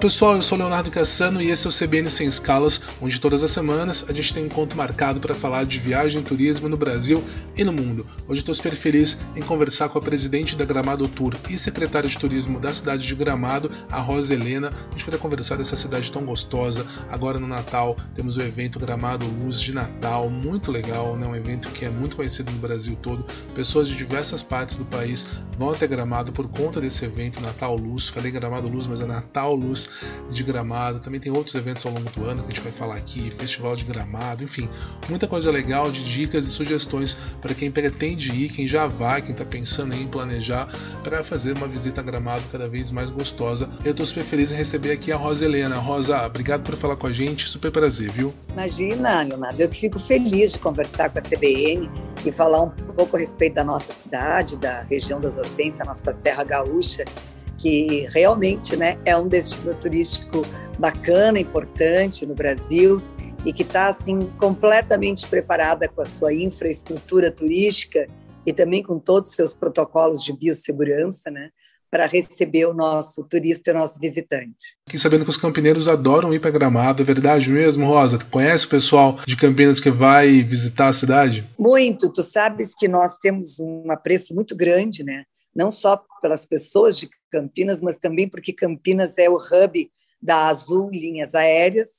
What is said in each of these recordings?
pessoal, eu sou Leonardo Cassano e esse é o CBN Sem Escalas, onde todas as semanas a gente tem um encontro marcado para falar de viagem e turismo no Brasil e no mundo. Hoje estou super feliz em conversar com a presidente da Gramado Tour e secretária de turismo da cidade de Gramado, a Rosa Helena. A gente vai conversar dessa cidade tão gostosa. Agora no Natal temos o evento Gramado Luz de Natal, muito legal, né? um evento que é muito conhecido no Brasil todo. Pessoas de diversas partes do país vão até Gramado por conta desse evento Natal Luz. Falei Gramado Luz, mas é Natal Luz de Gramado. Também tem outros eventos ao longo do ano que a gente vai falar aqui, Festival de Gramado, enfim, muita coisa legal de dicas e sugestões para quem pretende ir, quem já vai, quem está pensando em planejar para fazer uma visita a Gramado cada vez mais gostosa. Eu estou super feliz em receber aqui a Rosa Helena. Rosa, obrigado por falar com a gente, super prazer, viu? Imagina, Leonardo, eu que fico feliz de conversar com a CBN e falar um pouco a respeito da nossa cidade, da região das Hortências, nossa Serra Gaúcha, que realmente né, é um destino turístico bacana, importante no Brasil e que está assim completamente preparada com a sua infraestrutura turística e também com todos os seus protocolos de biossegurança, né, para receber o nosso turista e o nosso visitante. Fiquei sabendo que os campineiros adoram ir para Gramado, é verdade mesmo, Rosa? Tu conhece o pessoal de Campinas que vai visitar a cidade? Muito, tu sabes que nós temos um apreço muito grande, né? Não só pelas pessoas de Campinas, mas também porque Campinas é o hub da Azul Linhas Aéreas.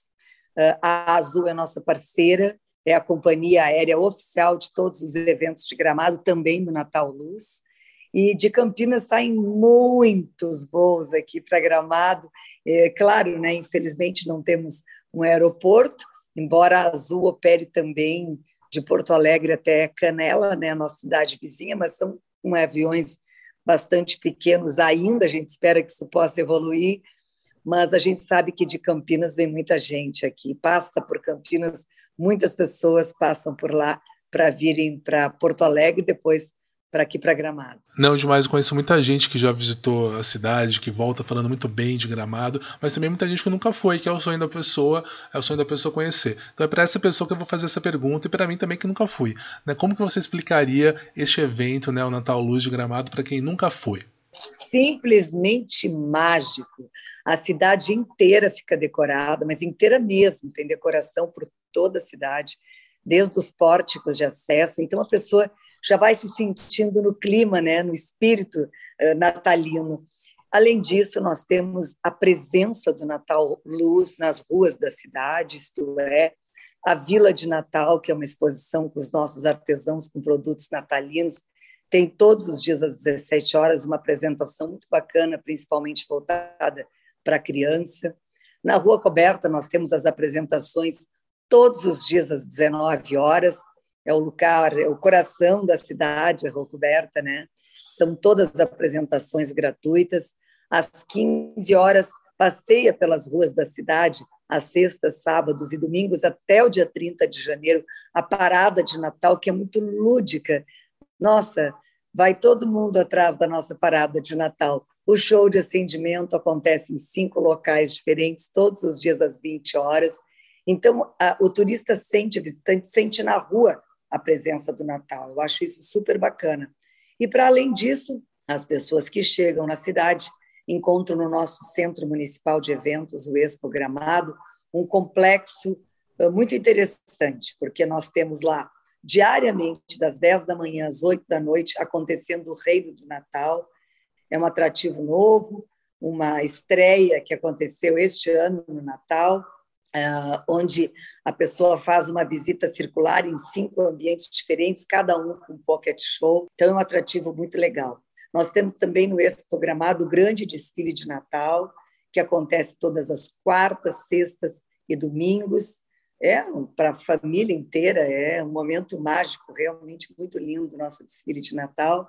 Ah, a Azul é nossa parceira, é a companhia aérea oficial de todos os eventos de Gramado, também do Natal Luz. E de Campinas saem muitos voos aqui para Gramado. É, claro, né, infelizmente não temos um aeroporto, embora a Azul opere também de Porto Alegre até Canela, né, nossa cidade vizinha, mas são com aviões bastante pequenos ainda, a gente espera que isso possa evoluir, mas a gente sabe que de Campinas vem muita gente aqui, passa por Campinas, muitas pessoas passam por lá para virem para Porto Alegre depois para aqui para Gramado. Não, demais, eu conheço muita gente que já visitou a cidade, que volta falando muito bem de Gramado, mas também muita gente que nunca foi, que é o sonho da pessoa, é o sonho da pessoa conhecer. Então é para essa pessoa que eu vou fazer essa pergunta e para mim também que nunca fui. Né? Como que você explicaria este evento, né, o Natal Luz de Gramado, para quem nunca foi? Simplesmente mágico. A cidade inteira fica decorada, mas inteira mesmo, tem decoração por toda a cidade, desde os pórticos de acesso. Então a pessoa já vai se sentindo no clima, né, no espírito uh, natalino. Além disso, nós temos a presença do Natal Luz nas ruas da cidade, isto é, a Vila de Natal, que é uma exposição com os nossos artesãos com produtos natalinos, tem todos os dias às 17 horas uma apresentação muito bacana, principalmente voltada para a criança. Na Rua Coberta, nós temos as apresentações todos os dias às 19 horas, é o lugar, é o coração da cidade, a Rua Coberta, né? São todas as apresentações gratuitas. Às 15 horas, passeia pelas ruas da cidade, às sextas, sábados e domingos, até o dia 30 de janeiro, a parada de Natal, que é muito lúdica. Nossa, vai todo mundo atrás da nossa parada de Natal. O show de acendimento acontece em cinco locais diferentes, todos os dias às 20 horas. Então, a, o turista sente, o visitante sente na rua a presença do Natal. Eu acho isso super bacana. E, para além disso, as pessoas que chegam na cidade encontram no nosso Centro Municipal de Eventos, o Expo Gramado, um complexo eh, muito interessante, porque nós temos lá diariamente, das 10 da manhã às 8 da noite, acontecendo o Reino do Natal. É um atrativo novo, uma estreia que aconteceu este ano no Natal, Uh, onde a pessoa faz uma visita circular em cinco ambientes diferentes, cada um com pocket show. Então, é um atrativo muito legal. Nós temos também no Expo Gramado o grande desfile de Natal, que acontece todas as quartas, sextas e domingos. É para a família inteira, é um momento mágico, realmente muito lindo, nosso desfile de Natal.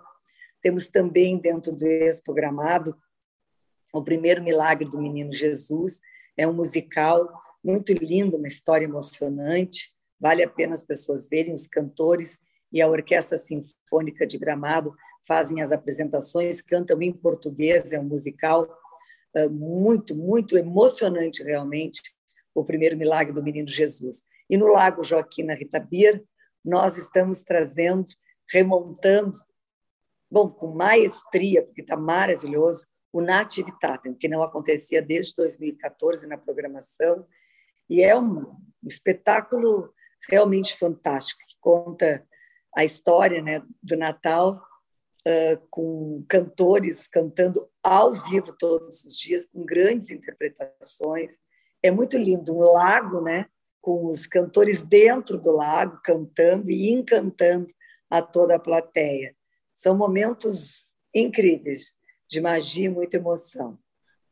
Temos também dentro do Expo Gramado o primeiro milagre do Menino Jesus, é um musical muito lindo, uma história emocionante. Vale a pena as pessoas verem os cantores e a Orquestra Sinfônica de Gramado fazem as apresentações, cantam em português, é um musical uh, muito, muito emocionante realmente, o primeiro milagre do Menino Jesus. E no Lago Joaquina Ritabir, nós estamos trazendo, remontando, bom, com maestria, porque está maravilhoso, o Nativitatem, que não acontecia desde 2014 na programação, e é um, espetáculo realmente fantástico, que conta a história né, do Natal uh, com cantores cantando ao vivo todos os dias, com grandes interpretações. É muito lindo, um lago, né, com os cantores dentro do lago cantando e encantando a toda a plateia. São momentos incríveis de magia e muita emoção.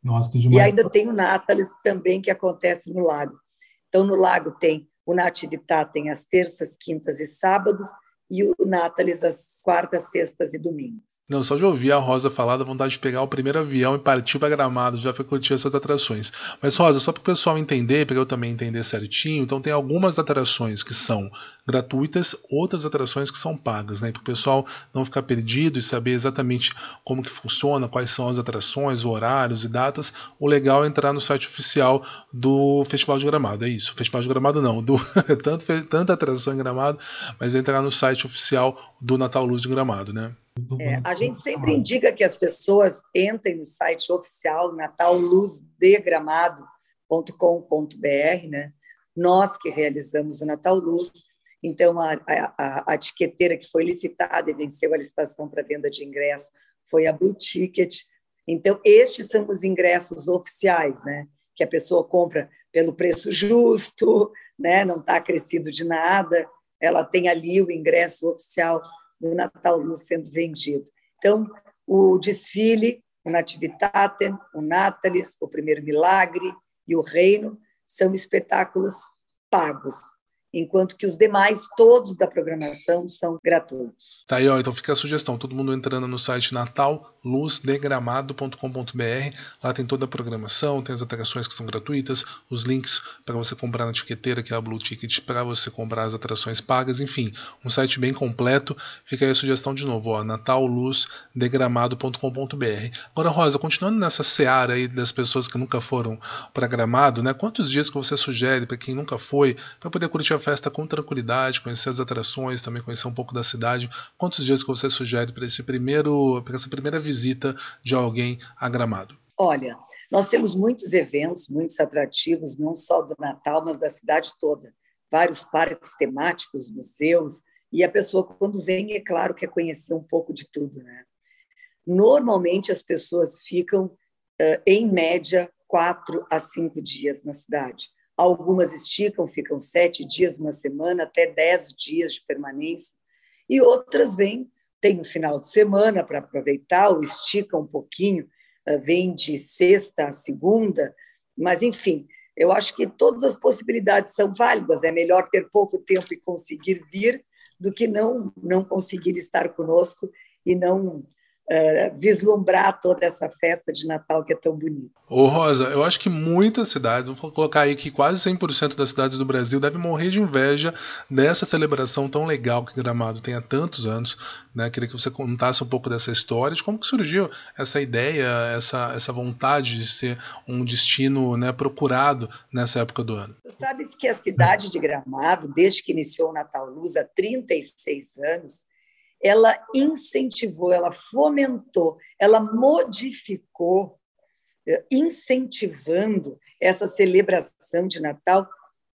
Nossa, que demais. E ainda tem o Natalis também que acontece no lago. Então no lago tem o Natividade tem as terças, quintas e sábados e o Natalis às quartas, sextas e domingos. Não, só de ouvir a Rosa falar, dá vontade de pegar o primeiro avião e partir para Gramado, já foi curtir essas atrações. Mas, Rosa, só para o pessoal entender, para eu também entender certinho, então tem algumas atrações que são gratuitas, outras atrações que são pagas, né? Para o pessoal não ficar perdido e saber exatamente como que funciona, quais são as atrações, horários e datas, o legal é entrar no site oficial do Festival de Gramado, é isso. Festival de Gramado não, do tanto, tanta atração em Gramado, mas é entrar no site oficial do Natal Luz de Gramado, né? É, a gente sempre indica que as pessoas entrem no site oficial natalluzdeGramado.com.br, né? Nós que realizamos o Natal Luz, então a, a, a etiqueteira que foi licitada e venceu a licitação para venda de ingresso foi a Blue Ticket. Então estes são os ingressos oficiais, né? Que a pessoa compra pelo preço justo, né? Não está acrescido de nada. Ela tem ali o ingresso oficial do Natal Luz sendo vendido. Então, o desfile, o Nativitatem, o Natalis, o Primeiro Milagre e o Reino são espetáculos pagos enquanto que os demais, todos da programação, são gratuitos. Tá aí, ó, então fica a sugestão, todo mundo entrando no site natalluzdeGramado.com.br, lá tem toda a programação, tem as atrações que são gratuitas, os links para você comprar na etiqueteira, que é a Blue Ticket, para você comprar as atrações pagas, enfim, um site bem completo, fica aí a sugestão de novo, ó, natalluzdeGramado.com.br. Agora, Rosa, continuando nessa seara aí das pessoas que nunca foram para Gramado, né, quantos dias que você sugere para quem nunca foi, para poder curtir a festa com tranquilidade, conhecer as atrações, também conhecer um pouco da cidade. Quantos dias que você sugere para esse primeiro, para essa primeira visita de alguém a Gramado? Olha, nós temos muitos eventos, muitos atrativos, não só do Natal, mas da cidade toda. Vários parques temáticos, museus, e a pessoa quando vem, é claro, quer conhecer um pouco de tudo, né? Normalmente as pessoas ficam, em média, quatro a cinco dias na cidade. Algumas esticam, ficam sete dias, uma semana, até dez dias de permanência. E outras vêm, tem um final de semana para aproveitar, ou esticam um pouquinho, eh, vem de sexta a segunda. Mas, enfim, eu acho que todas as possibilidades são válidas. É melhor ter pouco tempo e conseguir vir do que não, não conseguir estar conosco e não uh, vislumbrar toda essa festa de Natal que é tão bonita. Ô Rosa, eu acho que muitas cidades, vou colocar aí que quase 100% das cidades do Brasil devem morrer de inveja dessa celebração tão legal que Gramado tem há tantos anos. Né? Queria que você contasse um pouco dessa história, de como que surgiu essa ideia, essa, essa vontade de ser um destino né, procurado nessa época do ano. Tu sabes que a cidade de Gramado, desde que iniciou o Natal Luz há 36 anos, ela incentivou, ela fomentou, ela modificou, eh, incentivando essa celebração de Natal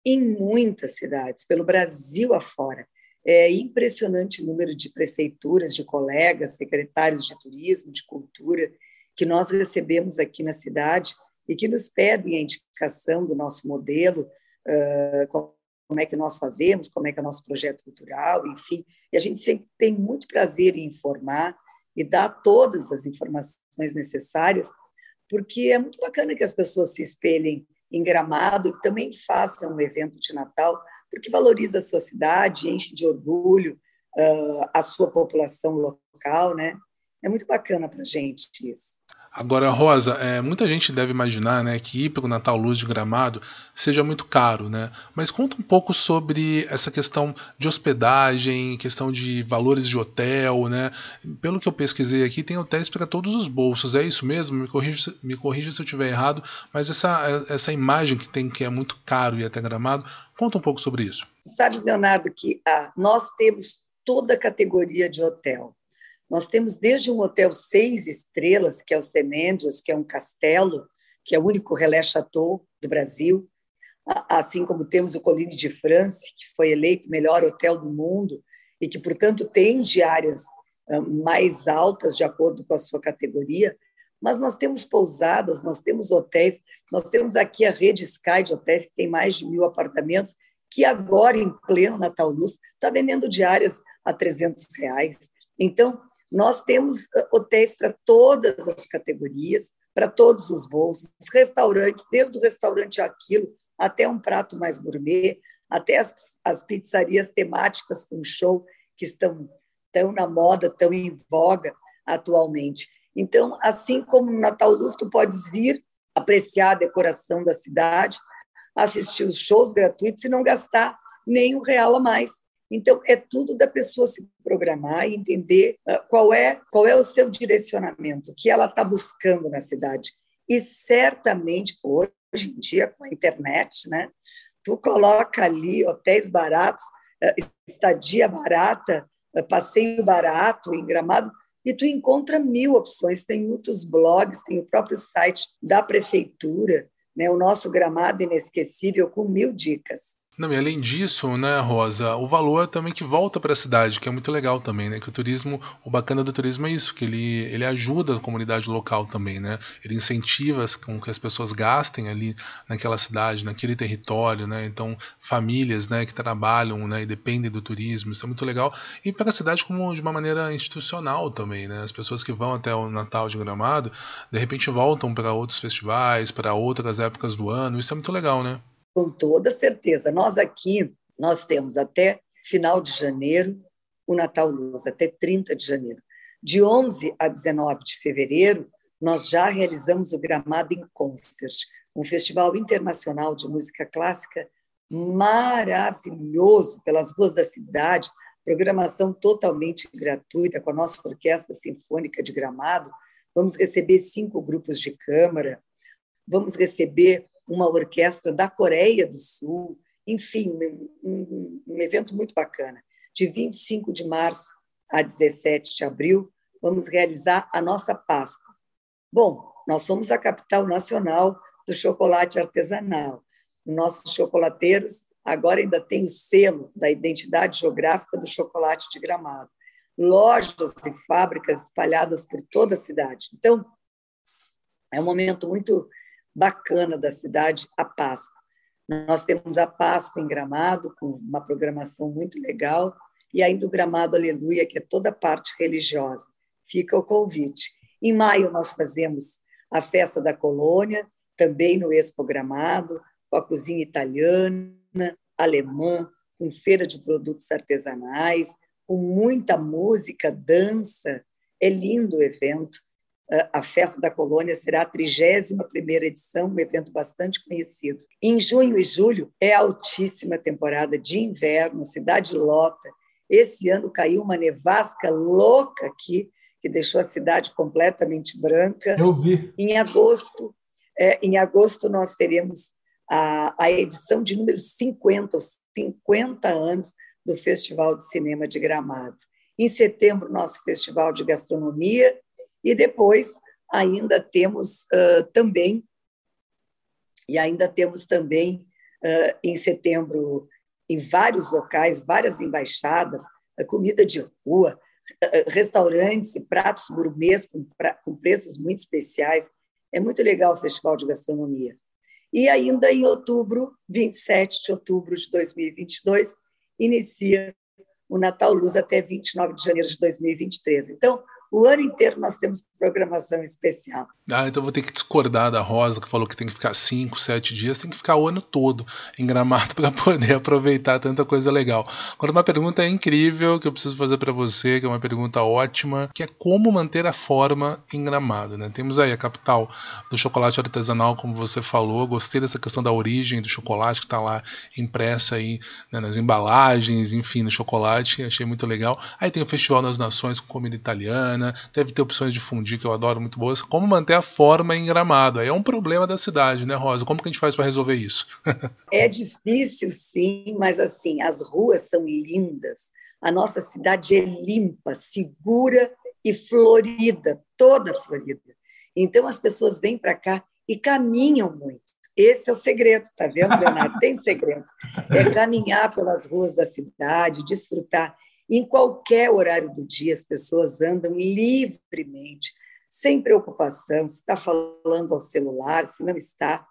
em muitas cidades, pelo Brasil afora. É impressionante o número de prefeituras, de colegas, secretários de turismo, de cultura, que nós recebemos aqui na cidade e que nos pedem a indicação do nosso modelo, uh, como é que nós fazemos, como é que é o nosso projeto cultural, enfim. E a gente sempre tem muito prazer em informar e dar todas as informações necessárias, porque é muito bacana que as pessoas se espelhem em Gramado e também façam um evento de Natal, porque valoriza a sua cidade, enche de orgulho uh, a sua população local, né? É muito bacana para a gente isso. Agora, Rosa, é, muita gente deve imaginar né, que ir para o Natal Luz de Gramado seja muito caro, né? Mas conta um pouco sobre essa questão de hospedagem, questão de valores de hotel, né? Pelo que eu pesquisei aqui, tem hotéis para todos os bolsos, é isso mesmo? Me corrija, me corrija se eu estiver errado, mas essa, essa imagem que tem que é muito caro e até Gramado, conta um pouco sobre isso. Sabes, Leonardo, que ah, nós temos toda a categoria de hotel Nós temos desde um hotel seis estrelas, que é o Semendros, que é um castelo, que é o único relé chateau do Brasil, assim como temos o Colline de France, que foi eleito melhor hotel do mundo e que, portanto, tem diárias mais altas de acordo com a sua categoria, mas nós temos pousadas, nós temos hotéis, nós temos aqui a rede Sky de hotéis, que tem mais de mil apartamentos, que agora, em pleno Natal Luz, está vendendo diárias a 300 reais. Então, nós temos hotéis para todas as categorias, para todos os bolsos, restaurantes, desde o restaurante Aquilo até um prato mais gourmet, até as, as pizzarias temáticas com show que estão tão na moda, tão em voga atualmente. Então, assim como no Natal Luz, tu podes vir apreciar a decoração da cidade, assistir os shows gratuitos e não gastar nem um real a mais. Então, é tudo da pessoa se programar e entender ah, qual é, qual é o seu direcionamento, o que ela está buscando na cidade. E certamente, hoje em dia, com a internet, né, tu coloca ali hotéis baratos, ah, estadia barata, ah, passeio barato em Gramado, e tu encontra mil opções. Tem muitos blogs, tem o próprio site da prefeitura, né, o nosso Gramado Inesquecível, com mil dicas. Não, e além disso, né, Rosa, o valor também que volta para a cidade, que é muito legal também, né? Que o turismo, o bacana do turismo é isso, que ele, ele ajuda a comunidade local também, né? Ele incentiva com que as pessoas gastem ali naquela cidade, naquele território, né? Então, famílias, né, que trabalham, né, e dependem do turismo, isso é muito legal. E para a cidade como de uma maneira institucional também, né? As pessoas que vão até o Natal de Gramado, de repente voltam para outros festivais, para outras épocas do ano, isso é muito legal, né? Com toda certeza. Nós aqui, nós temos até final de janeiro o Natal Luz, até 30 de janeiro. De 11 a 19 de fevereiro, nós já realizamos o Gramado em Concert, um festival internacional de música clássica maravilhoso pelas ruas da cidade, programação totalmente gratuita com a nossa Orquestra Sinfônica de Gramado. Vamos receber cinco grupos de câmara, vamos receber uma orquestra da Coreia do Sul, enfim, um, um, evento muito bacana. De 25 de março a 17 de abril, vamos realizar a nossa Páscoa. Bom, nós somos a capital nacional do chocolate artesanal. Nossos chocolateiros agora ainda têm o selo da identidade geográfica do chocolate de Gramado. Lojas e fábricas espalhadas por toda a cidade. Então, é um momento muito bacana da cidade, a Páscoa. Nós temos a Páscoa em Gramado, com uma programação muito legal, e ainda o Gramado Aleluia, que é toda a parte religiosa. Fica o convite. Em maio, nós fazemos a Festa da Colônia, também no Expo Gramado, com a cozinha italiana, alemã, com feira de produtos artesanais, com muita música, dança. É lindo o evento a Festa da Colônia será a 31ª edição, um evento bastante conhecido. Em junho e julho é a altíssima temporada de inverno, a cidade lota. Esse ano caiu uma nevasca louca aqui, que deixou a cidade completamente branca. Eu vi. Em agosto, é, em agosto nós teremos a, a edição de número 50, os 50 anos do Festival de Cinema de Gramado. Em setembro, nosso Festival de Gastronomia, e depois ainda temos uh, também, e ainda temos também uh, em setembro, em vários locais, várias embaixadas, comida de rua, restaurantes e pratos gourmets com, com preços muito especiais. É muito legal o Festival de Gastronomia. E ainda em outubro, 27 de outubro de 2022, inicia o Natal Luz até 29 de janeiro de 2023. Então, o ano inteiro nós temos programação especial. Ah, então vou ter que discordar da Rosa, que falou que tem que ficar cinco, sete dias, tem que ficar o ano todo em Gramado para poder aproveitar tanta coisa legal. Agora, uma pergunta incrível que eu preciso fazer para você, que é uma pergunta ótima, que é como manter a forma em Gramado. Né? Temos aí a capital do chocolate artesanal, como você falou, gostei dessa questão da origem do chocolate que está lá impressa aí né, nas embalagens, enfim, no chocolate, achei muito legal. Aí tem o Festival das Nações com comida italiana, deve ter opções de fundir que eu adoro muito boas. Como manter a forma em gramado? Aí é um problema da cidade, né, Rosa? Como que a gente faz para resolver isso? é difícil, sim, mas assim, as ruas são lindas. A nossa cidade é limpa, segura e Florida, toda Florida. Então as pessoas vêm para cá e caminham muito. Esse é o segredo, tá vendo, Leonardo? Tem segredo. É caminhar pelas ruas da cidade, desfrutar. Em qualquer horário do dia, as pessoas andam livremente, sem preocupação, se está falando ao celular, se não está.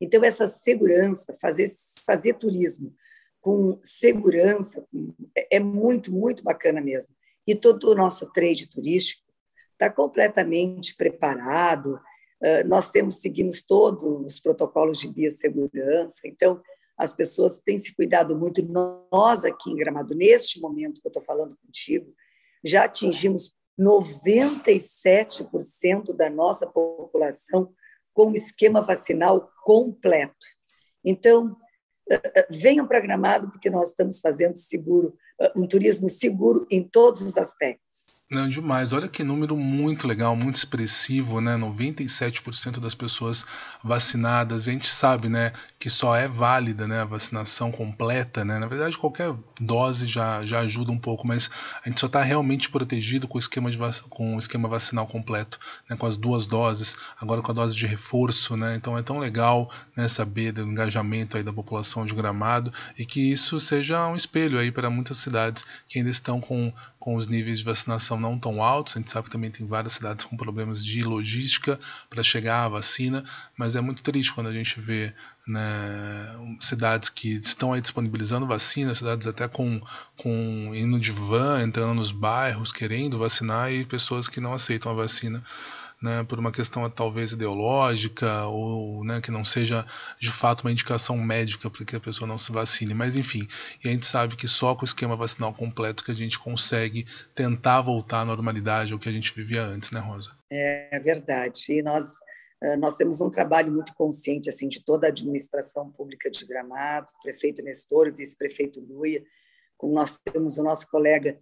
Então, essa segurança, fazer, fazer turismo com segurança, é muito, muito bacana mesmo. E todo o nosso trade turístico está completamente preparado, nós temos, seguimos todos os protocolos de biossegurança, então as pessoas têm se cuidado muito. Nós aqui em Gramado, neste momento que eu estou falando contigo, já atingimos 97% da nossa população com o esquema vacinal completo. Então, venham para Gramado, porque nós estamos fazendo seguro, um turismo seguro em todos os aspectos. Não, demais. Olha que número muito legal, muito expressivo, né? 97% das pessoas vacinadas. A gente sabe, né, que só é válida, né, a vacinação completa, né? Na verdade, qualquer dose já, já ajuda um pouco, mas a gente só está realmente protegido com o esquema de com o esquema vacinal completo, né, com as duas doses, agora com a dose de reforço, né? Então é tão legal, né, saber do engajamento aí da população de Gramado e que isso seja um espelho aí para muitas cidades que ainda estão com, com os níveis de vacinação não tão altos. A gente sabe que também tem várias cidades com problemas de logística para chegar à vacina, mas é muito triste quando a gente vê né, cidades que estão aí disponibilizando vacina, cidades até com, com indo de van, entrando nos bairros, querendo vacinar, e pessoas que não aceitam a vacina né, por uma questão talvez ideológica ou né, que não seja de fato uma indicação médica para que a pessoa não se vacine. Mas enfim, e a gente sabe que só com o esquema vacinal completo que a gente consegue tentar voltar à normalidade ao que a gente vivia antes, né, Rosa? É verdade. E nós eh, nós temos um trabalho muito consciente assim de toda a administração pública de Gramado, prefeito Nestor, vice-prefeito Luia, como nós temos o nosso colega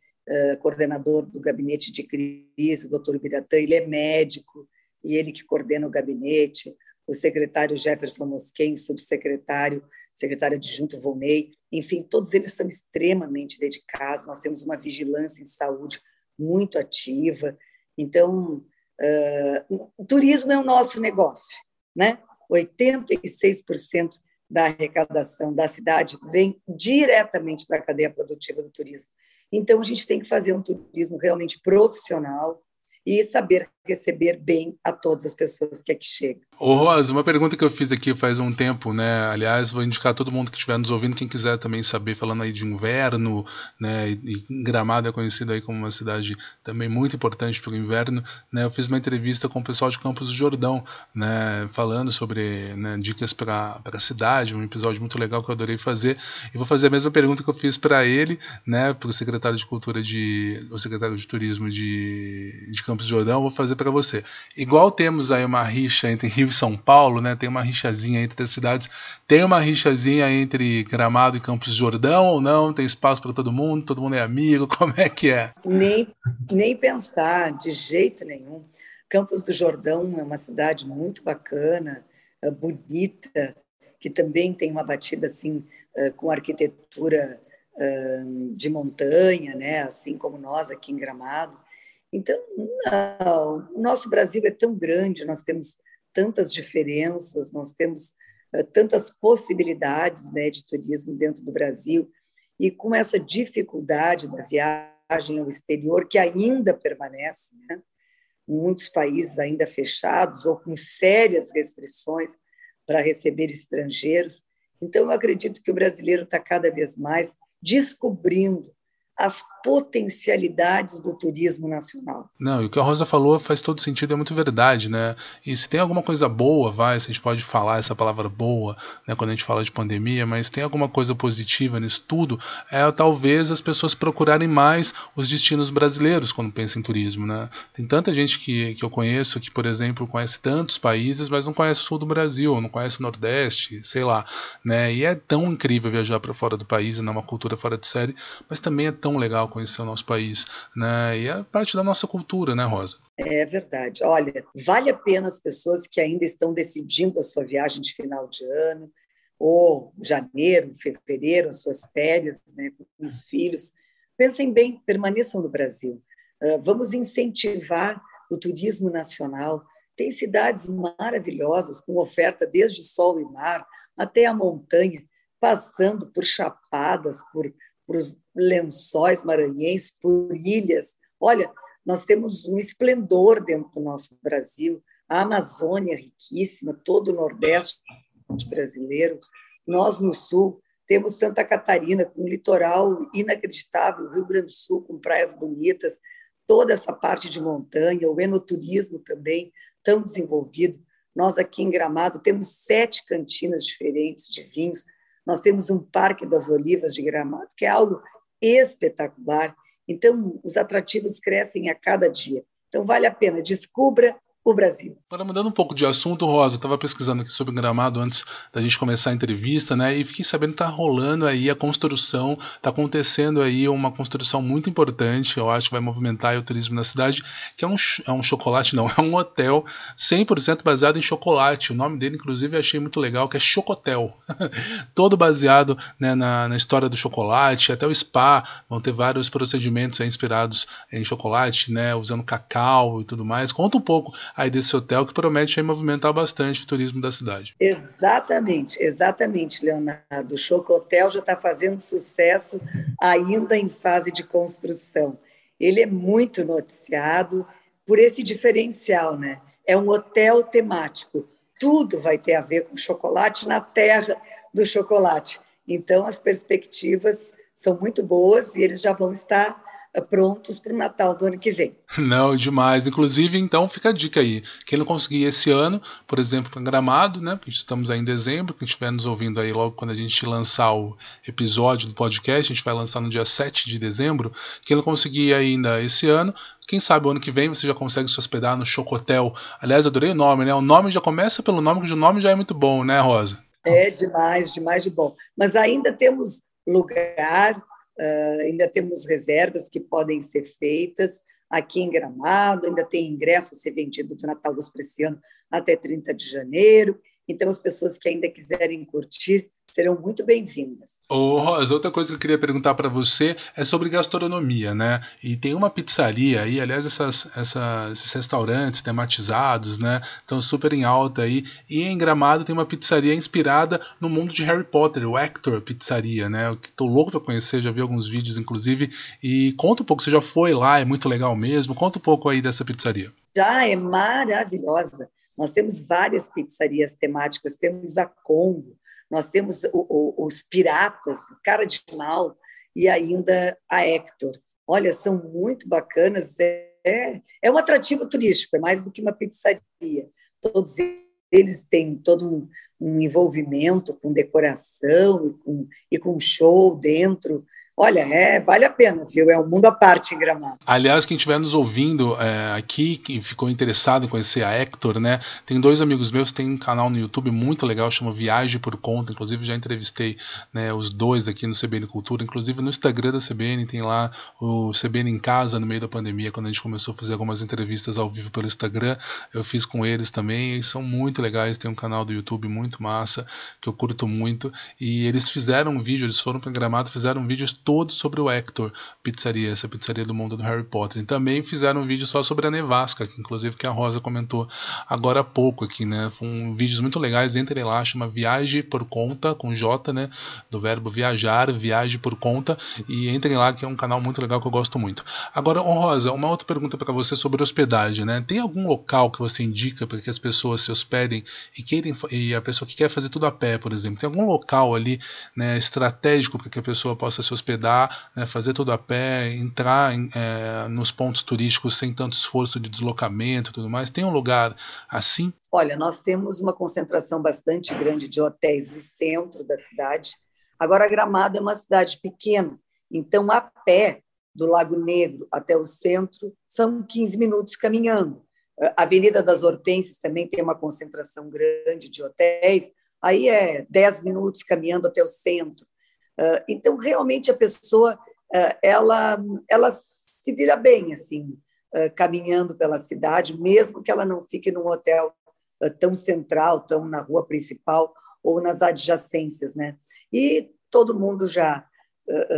coordenador do gabinete de crise, o doutor Biratã, ele é médico e ele que coordena o gabinete, o secretário Jefferson Mosquen, subsecretário, secretário adjunto Volney, enfim, todos eles são extremamente dedicados, nós temos uma vigilância em saúde muito ativa, então, uh, o turismo é o nosso negócio, né? 86% da arrecadação da cidade vem diretamente da cadeia produtiva do turismo. Então, a gente tem que fazer um turismo realmente profissional e saber receber bem a todas as pessoas que aqui chegam. Ô Rosa, uma pergunta que eu fiz aqui faz um tempo, né? Aliás, vou indicar a todo mundo que estiver nos ouvindo, quem quiser também saber, falando aí de inverno, né? E Gramado é conhecido aí como uma cidade também muito importante para o inverno, né? Eu fiz uma entrevista com o pessoal de Campos do Jordão, né? Falando sobre né, dicas para a cidade, um episódio muito legal que eu adorei fazer. E vou fazer a mesma pergunta que eu fiz para ele, né? Para o secretário de Cultura de, o secretário de Turismo de, de Campos do Jordão, vou fazer para você. Igual temos aí uma rixa entre Rio e São Paulo, né? Tem uma rixazinha entre as cidades. Tem uma rixazinha entre Gramado e Campos de Jordão ou não? Tem espaço para todo mundo? Todo mundo é amigo? Como é que é? Nem, nem pensar, de jeito nenhum. Campos do Jordão é uma cidade muito bacana, é bonita, que também tem uma batida assim é, com arquitetura é, de montanha, né? Assim como nós aqui em Gramado. Então, não, o nosso Brasil é tão grande, nós temos tantas diferenças, nós temos uh, tantas possibilidades né, de turismo dentro do Brasil, e com essa dificuldade da viagem ao exterior, que ainda permanece, né, muitos países ainda fechados ou com sérias restrições para receber estrangeiros. Então, eu acredito que o brasileiro está cada vez mais descobrindo as potencialidades do turismo nacional. Não, e o que a Rosa falou faz todo sentido, é muito verdade, né? E se tem alguma coisa boa, vai, se a gente pode falar essa palavra boa, né, quando a gente fala de pandemia, mas tem alguma coisa positiva nisso tudo, é talvez as pessoas procurarem mais os destinos brasileiros quando pensam em turismo, né? Tem tanta gente que, que eu conheço que, por exemplo, conhece tantos países, mas não conhece o sul do Brasil, não conhece o Nordeste, sei lá, né? E é tão incrível viajar para fora do país, né, uma cultura fora de série, mas também é tão tão legal conhecer o nosso país, né? E é parte da nossa cultura, né, Rosa? É verdade. Olha, vale a pena as pessoas que ainda estão decidindo a sua viagem de final de ano, ou janeiro, fevereiro, as suas férias, né, com os filhos. Pensem bem, permaneçam no Brasil. vamos incentivar o turismo nacional. Tem cidades maravilhosas, com oferta desde sol e mar até a montanha, passando por chapadas, por, por lençóis maranhenses, por ilhas. Olha, nós temos um esplendor dentro do nosso Brasil, a Amazônia riquíssima, todo o Nordeste brasileiro. Nós, no Sul, temos Santa Catarina, com um litoral inacreditável, Rio Grande do Sul, com praias bonitas, toda essa parte de montanha, o enoturismo também, tão desenvolvido. Nós aqui em Gramado temos sete cantinas diferentes de vinhos, nós temos um Parque das Olivas de Gramado, que é algo espetacular. Então, os atrativos crescem a cada dia. Então, vale a pena, descubra o Brasil. Agora, mudando um pouco de assunto, Rosa, estava pesquisando aqui sobre gramado antes da gente começar a entrevista, né? E fiquei sabendo que está rolando aí a construção, está acontecendo aí uma construção muito importante, eu acho que vai movimentar o turismo na cidade, que é um, é um chocolate, não, é um hotel 100% baseado em chocolate. O nome dele, inclusive, eu achei muito legal, que é Chocotel. Todo baseado né, na, na história do chocolate, até o spa, vão ter vários procedimentos inspirados em chocolate, né? Usando cacau e tudo mais. Conta um pouco aí desse hotel que promete aí movimentar bastante o turismo da cidade. Exatamente, exatamente, Leonardo. O Choco Hotel já está fazendo sucesso ainda em fase de construção. Ele é muito noticiado por esse diferencial, né? É um hotel temático. Tudo vai ter a ver com chocolate na terra do chocolate. Então, as perspectivas são muito boas e eles já vão estar prontos para o Natal do ano que vem. Não, demais. Inclusive, então, fica a dica aí. Quem não conseguir esse ano, por exemplo, em Gramado, né? Porque estamos aí em dezembro, quem estiver nos ouvindo aí logo quando a gente lançar o episódio do podcast, a gente vai lançar no dia 7 de dezembro. Quem não conseguir ainda esse ano, quem sabe o ano que vem você já consegue se hospedar no Chocotel. Aliás, adorei o nome, né? O nome já começa pelo nome, que o nome já é muito bom, né, Rosa? É demais, demais de bom. Mas ainda temos lugar Uh, ainda temos reservas que podem ser feitas aqui em Gramado, ainda tem ingresso a ser vendido do Natal dos Preciano até 30 de janeiro. Então, as pessoas que ainda quiserem curtir serão muito bem-vindas. Ô, Rosa, outra coisa que eu queria perguntar para você é sobre gastronomia, né? E tem uma pizzaria aí, aliás, essas, essas, esses restaurantes tematizados, né? Estão super em alta aí. E em Gramado tem uma pizzaria inspirada no mundo de Harry Potter, o Hector Pizzaria, né? Eu tô louco para conhecer, já vi alguns vídeos, inclusive. E conta um pouco, você já foi lá, é muito legal mesmo. Conta um pouco aí dessa pizzaria. Já, é maravilhosa. Nós temos várias pizzarias temáticas, temos a Congo, nós temos o, o, os Piratas, Cara de Mal e ainda a Hector. Olha, são muito bacanas. É, é um atrativo turístico, é mais do que uma pizzaria. Todos eles têm todo um, um envolvimento com decoração e com, e com show dentro. Olha, é, vale a pena, viu? É um mundo à parte em Gramado. Aliás, quem estiver nos ouvindo é, aqui, que ficou interessado em conhecer a Hector, né? Tem dois amigos meus tem um canal no YouTube muito legal, chama Viagem por Conta. Inclusive, já entrevistei né, os dois aqui no CBN Cultura. Inclusive, no Instagram da CBN tem lá o CBN em Casa, no meio da pandemia, quando a gente começou a fazer algumas entrevistas ao vivo pelo Instagram. Eu fiz com eles também, e são muito legais. Tem um canal do YouTube muito massa, que eu curto muito. E eles fizeram um vídeo, eles foram para Gramado, fizeram um vídeo todo sobre o Hector Pizzaria, essa pizzaria do mundo do Harry Potter. E também fizeram um vídeo só sobre a nevasca, que inclusive que a Rosa comentou agora há pouco aqui, né? Foram vídeos muito legais, entre lá, chama Viagem por Conta, com J, né? Do verbo viajar, viagem por conta. E entrem lá, que é um canal muito legal que eu gosto muito. Agora, Rosa, uma outra pergunta para você sobre hospedagem, né? Tem algum local que você indica para que as pessoas se hospedem e queiram e a pessoa que quer fazer tudo a pé, por exemplo? Tem algum local ali, né, estratégico para que a pessoa possa se hospedar? Hospedar, né, fazer tudo a pé, entrar em, é, nos pontos turísticos sem tanto esforço de deslocamento e tudo mais? Tem um lugar assim? Olha, nós temos uma concentração bastante grande de hotéis no centro da cidade. Agora, Gramado é uma cidade pequena, então a pé do Lago Negro até o centro são 15 minutos caminhando. A Avenida das Hortênsias também tem uma concentração grande de hotéis, aí é 10 minutos caminhando até o centro. Ah, então, realmente, a pessoa ah, ela, ela se vira bem, assim, ah, caminhando pela cidade, mesmo que ela não fique num hotel tão central, tão na rua principal ou nas adjacências, né? E todo mundo já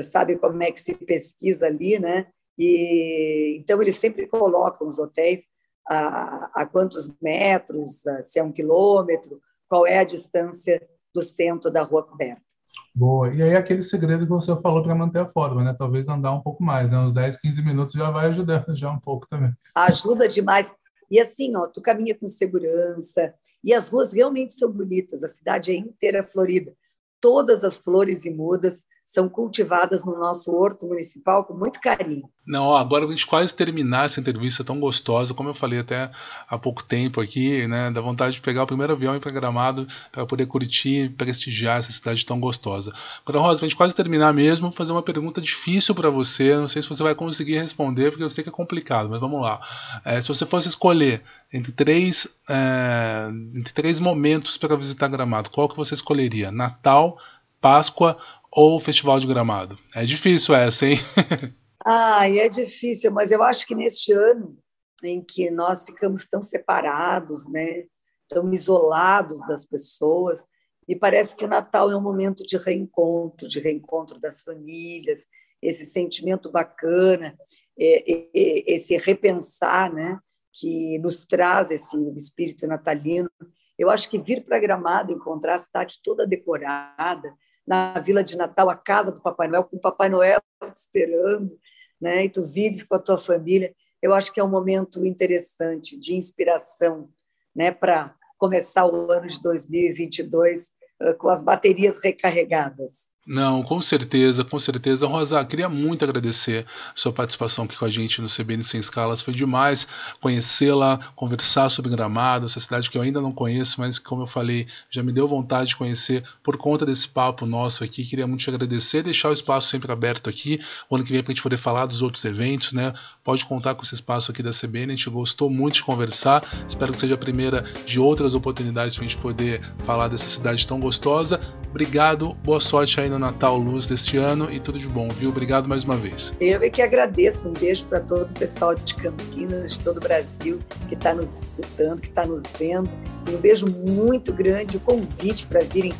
sabe como é que se pesquisa ali, né? E, então, eles sempre colocam os hotéis a, a quantos metros, a, se é um quilômetro, qual é a distância do centro da rua coberta. Boa. E aí aquele segredo que você falou para manter a forma, né? Talvez andar um pouco mais, né? Uns 10, 15 minutos já vai ajudando já um pouco também. Ajuda demais. E assim, ó, tu caminha com segurança e as ruas realmente são bonitas. A cidade é inteira florida. Todas as flores e mudas são cultivadas no nosso horto municipal com muito carinho. Não, agora a gente quase terminar essa entrevista tão gostosa, como eu falei até há pouco tempo aqui, né, dá vontade de pegar o primeiro avião e ir para Gramado para poder curtir e prestigiar essa cidade tão gostosa. Agora, Rosa, a gente quase terminar mesmo, vou fazer uma pergunta difícil para você, não sei se você vai conseguir responder, porque eu sei que é complicado, mas vamos lá. É, se você fosse escolher entre três, é, entre três momentos para visitar Gramado, qual que você escolheria? Natal, Páscoa ou o Festival de Gramado? É difícil essa, hein? ah, é difícil, mas eu acho que neste ano em que nós ficamos tão separados, né, tão isolados das pessoas, me parece que o Natal é um momento de reencontro, de reencontro das famílias, esse sentimento bacana, esse repensar, né, que nos traz esse espírito natalino. Eu acho que vir para Gramado, encontrar a cidade toda decorada, na Vila de Natal, a casa do Papai Noel, com o Papai Noel te esperando, né? e tu vives com a tua família. Eu acho que é um momento interessante de inspiração né? para começar o ano de 2022 uh, com as baterias recarregadas. Não, com certeza, com certeza. Rosa, queria muito agradecer sua participação aqui com a gente no CBN Sem Escalas. Foi demais conhecê-la, conversar sobre Gramado, essa cidade que eu ainda não conheço, mas como eu falei, já me deu vontade de conhecer por conta desse papo nosso aqui. Queria muito te agradecer, deixar o espaço sempre aberto aqui. O ano que vem para a gente poder falar dos outros eventos, né? Pode contar com esse espaço aqui da CBN. A gente gostou muito de conversar. Espero que seja a primeira de outras oportunidades para a gente poder falar dessa cidade tão gostosa. Obrigado, boa sorte aí no Natal Luz deste ano e tudo de bom, viu? Obrigado mais uma vez. Eu é que agradeço. Um beijo para todo o pessoal de Campinas, de todo o Brasil que está nos escutando, que está nos vendo. E um beijo muito grande, o convite para virem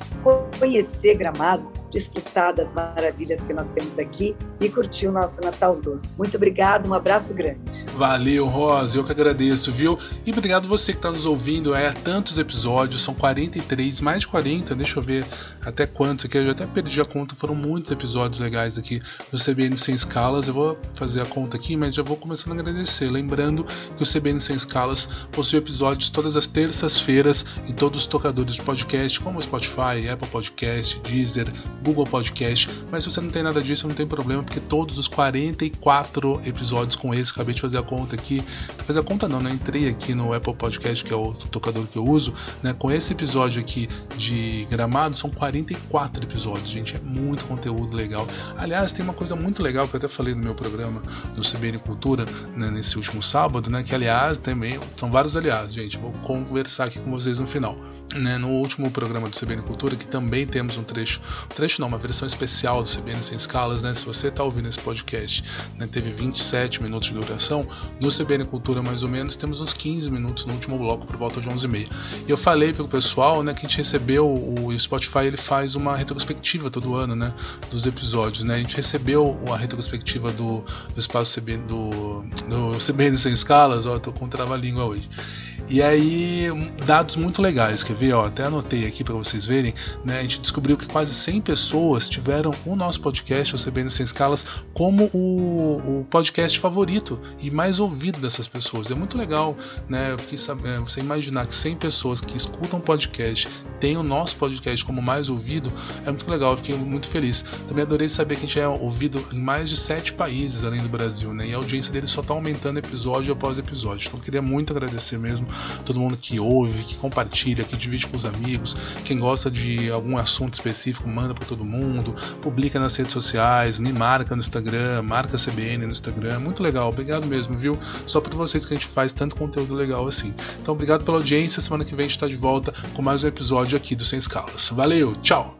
conhecer Gramado desfrutar das maravilhas que nós temos aqui e curtir o nosso Natal Luz. Muito obrigado, um abraço grande. Valeu, Rosa, eu que agradeço, viu? E obrigado você que está nos ouvindo. É tantos episódios, são 43, mais de 40, deixa eu ver até quantos aqui, eu já até perdi a conta, foram muitos episódios legais aqui no CBN Sem Escalas. Eu vou fazer a conta aqui, mas já vou começando a agradecer. Lembrando que o CBN Sem Escalas possui episódios todas as terças-feiras em todos os tocadores de podcast, como Spotify, Apple Podcast, Deezer, Google Podcast. Mas se você não tem nada disso, não tem problema, porque todos os 44 episódios com esse, acabei de fazer a conta aqui. Fazer a conta não, né? Entrei aqui no Apple Podcast, que é o tocador que eu uso, né? Com esse episódio aqui de gramado, são 44 episódios, gente. É muito conteúdo legal. Aliás, tem uma coisa muito legal que eu até falei no meu programa do CBN Cultura, né, nesse último sábado, né? Que aliás também são vários aliás, gente. Vou conversar aqui com vocês no final né, no último programa do CBN Cultura, que também temos um trecho, um trecho não, uma versão especial do CBN Sem Escalas, né, se você está ouvindo esse podcast, né, teve 27 minutos de duração, no CBN Cultura mais ou menos temos uns 15 minutos no último bloco por volta de 11h30. E eu falei para o pessoal, né, que a gente recebeu, o Spotify ele faz uma retrospectiva todo ano, né, dos episódios, né, a gente recebeu a retrospectiva do, do espaço CBN, do, do CBN Sem Escalas, ó, eu tô com trava-língua hoje. E aí, dados muito legais, quer ver? Ó, até anotei aqui para vocês verem. Né, a gente descobriu que quase 100 pessoas tiveram o nosso podcast, o CBN Sem Escalas, como o, o podcast favorito e mais ouvido dessas pessoas. É muito legal, né? É, você imaginar que 100 pessoas que escutam podcast têm o nosso podcast como mais ouvido, é muito legal, eu fiquei muito feliz. Também adorei saber que a gente é ouvido em mais de 7 países além do Brasil, né? E a audiência dele só está aumentando episódio após episódio. Então eu queria muito agradecer mesmo todo mundo que ouve, que compartilha, que divide com os amigos. Quem gosta de algum assunto específico, manda para todo mundo, publica nas redes sociais, me marca no Instagram, marca CBN no Instagram. Muito legal, obrigado mesmo, viu? Só por vocês que a gente faz tanto conteúdo legal assim. Então, obrigado pela audiência. Semana que vem a gente está de volta com mais um episódio aqui do Sem Escalas. Valeu, tchau!